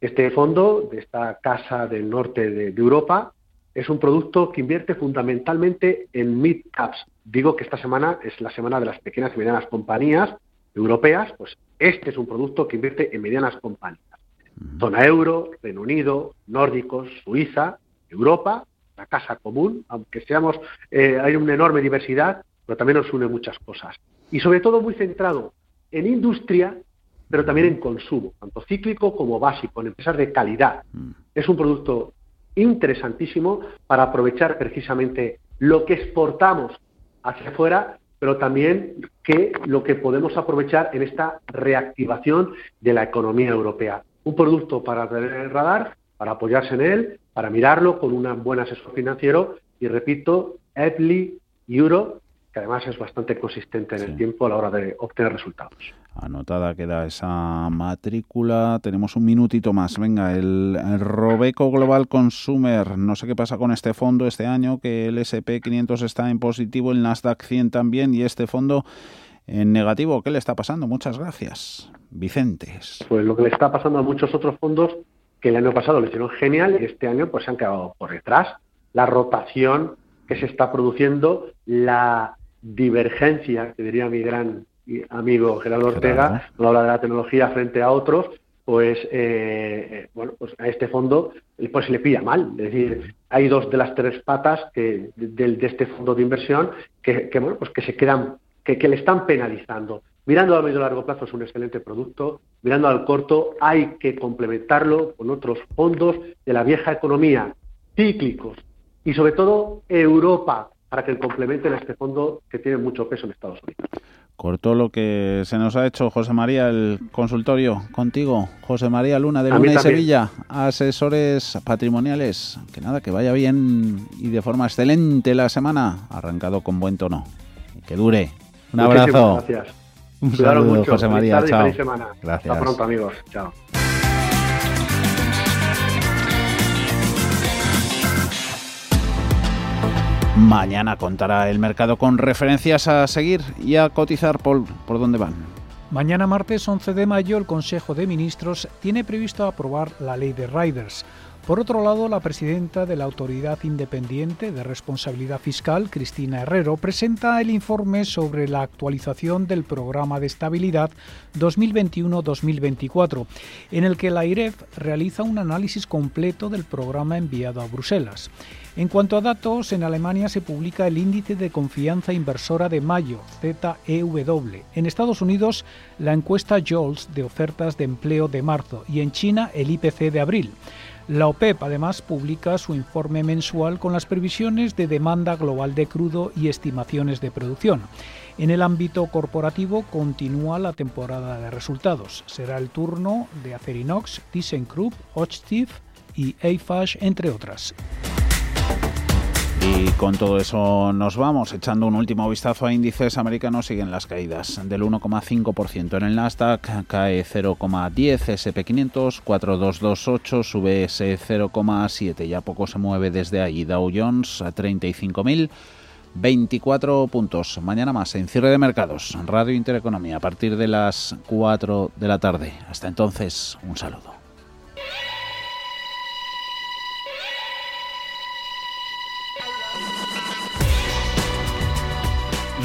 Este fondo de esta casa del norte de, Europa es un producto que invierte fundamentalmente en mid caps. Digo que esta semana es la semana de las pequeñas y medianas compañías europeas, pues este es un producto que invierte en medianas compañías. Zona euro, Reino Unido, nórdicos, Suiza, Europa, la casa común, aunque seamos, eh, hay una enorme diversidad, pero también nos une muchas cosas. Y sobre todo muy centrado en industria, pero también en consumo, tanto cíclico como básico, en empresas de calidad. Mm. Es un producto interesantísimo para aprovechar precisamente lo que exportamos hacia afuera, pero también que lo que podemos aprovechar en esta reactivación de la economía europea. Un producto para tener el radar, para apoyarse en él, para mirarlo con un buen asesor financiero y repito, Epli Euro que además es bastante consistente en el tiempo a la hora de obtener resultados. Anotada queda esa matrícula. Tenemos un minutito más. Venga, el, Robeco Global Consumer. No sé qué pasa con este fondo este año, que el SP500 está en positivo, el Nasdaq 100 también, y este fondo en negativo. ¿Qué le está pasando? Muchas gracias. Vicentes. Pues lo que le está pasando a muchos otros fondos que el año pasado lo hicieron genial y este año pues se han quedado por detrás. La rotación que se está produciendo, la divergencia, que diría mi gran amigo Gerardo Ortega, no habla de la tecnología frente a otros, pues eh, bueno, pues a este fondo pues se le pilla mal. Es decir, hay dos de las tres patas que, de, este fondo de inversión que, bueno, pues que se quedan, que, que le están penalizando. Mirando a medio y largo plazo es un excelente producto, mirando al corto hay que complementarlo con otros fondos de la vieja economía, cíclicos, y sobre todo Europa, para que complementen a este fondo que tiene mucho peso en Estados Unidos. Cortó lo que se nos ha hecho José María el consultorio contigo, José María Luna de Luna y Sevilla, asesores patrimoniales. Que nada, que vaya bien y de forma excelente la semana, arrancado con buen tono. Que dure. Un abrazo. Gracias. Un saludo, José María. Chao. Gracias. Hasta pronto, amigos. Chao. Mañana contará el mercado con referencias a seguir y a cotizar por, por dónde van. Mañana martes 11 de mayo el Consejo de Ministros tiene previsto aprobar la ley de riders. Por otro lado, la presidenta de la Autoridad Independiente de Responsabilidad Fiscal, Cristina Herrero, presenta el informe sobre la actualización del Programa de Estabilidad 2021-2024, en el que la IREF realiza un análisis completo del programa enviado a Bruselas. En cuanto a datos, en Alemania se publica el índice de confianza inversora de mayo, ZEW. En Estados Unidos, la encuesta JOLTS de ofertas de empleo de marzo y en China el IPC de abril. La OPEP además publica su informe mensual con las previsiones de demanda global de crudo y estimaciones de producción. En el ámbito corporativo continúa la temporada de resultados. Será el turno de Acerinox, ThyssenKrupp, Hochtief y Eiffage, entre otras. Y con todo eso nos vamos, echando un último vistazo a índices americanos, siguen las caídas del 1,5% en el Nasdaq, cae 0,10, SP500, 4228, sube ese 0,7, ya poco se mueve desde ahí, Dow Jones a 35.000. 24 puntos. Mañana más en cierre de mercados. Radio Intereconomía a partir de las 4 de la tarde. Hasta entonces, un saludo.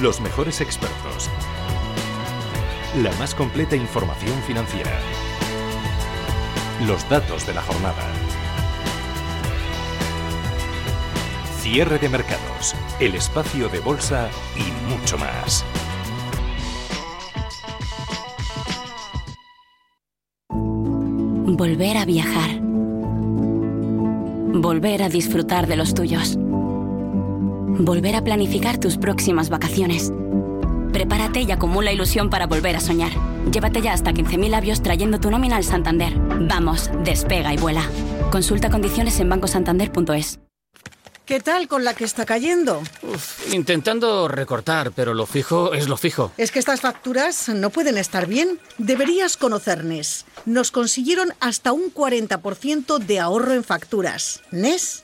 Los mejores expertos. La más completa información financiera. Los datos de la jornada. Cierre de mercados. El espacio de bolsa y mucho más. Volver a viajar. Volver a disfrutar de los tuyos volver a planificar tus próximas vacaciones. Prepárate y acumula ilusión para volver a soñar. Llévate ya hasta 15.000 labios trayendo tu nómina al Santander. Vamos, despega y vuela. Consulta condiciones en bancosantander.es. ¿Qué tal con la que está cayendo? intentando recortar, pero lo fijo es lo fijo. Es que estas facturas no pueden estar bien. Deberías conocer NES. Nos consiguieron hasta un 40% de ahorro en facturas. NES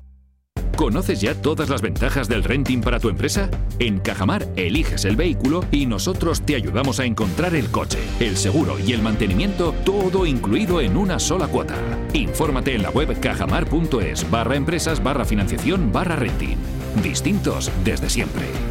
¿Conoces ya todas las ventajas del renting para tu empresa? En Cajamar eliges el vehículo y nosotros te ayudamos a encontrar el coche, el seguro y el mantenimiento, todo incluido en una sola cuota. Infórmate en la web cajamar.es barra empresas barra financiación barra renting. Distintos desde siempre.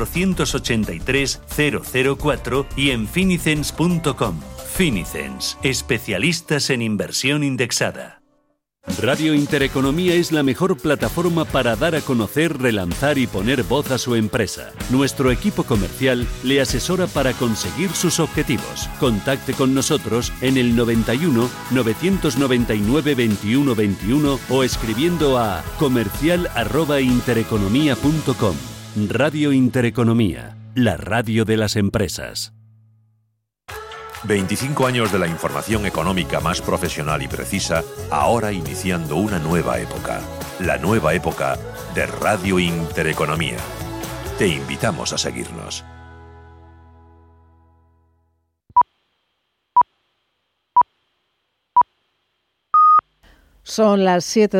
483 004 y en finicens.com. Finicens, especialistas en inversión indexada. Radio Intereconomía es la mejor plataforma para dar a conocer, relanzar y poner voz a su empresa. Nuestro equipo comercial le asesora para conseguir sus objetivos. Contacte con nosotros en el 91 999 21 21 o escribiendo a comercial@intereconomía.com. Radio Intereconomía, la radio de las empresas. 25 años de la información económica más profesional y precisa, ahora iniciando una nueva época. La nueva época de Radio Intereconomía. Te invitamos a seguirnos. Son las 7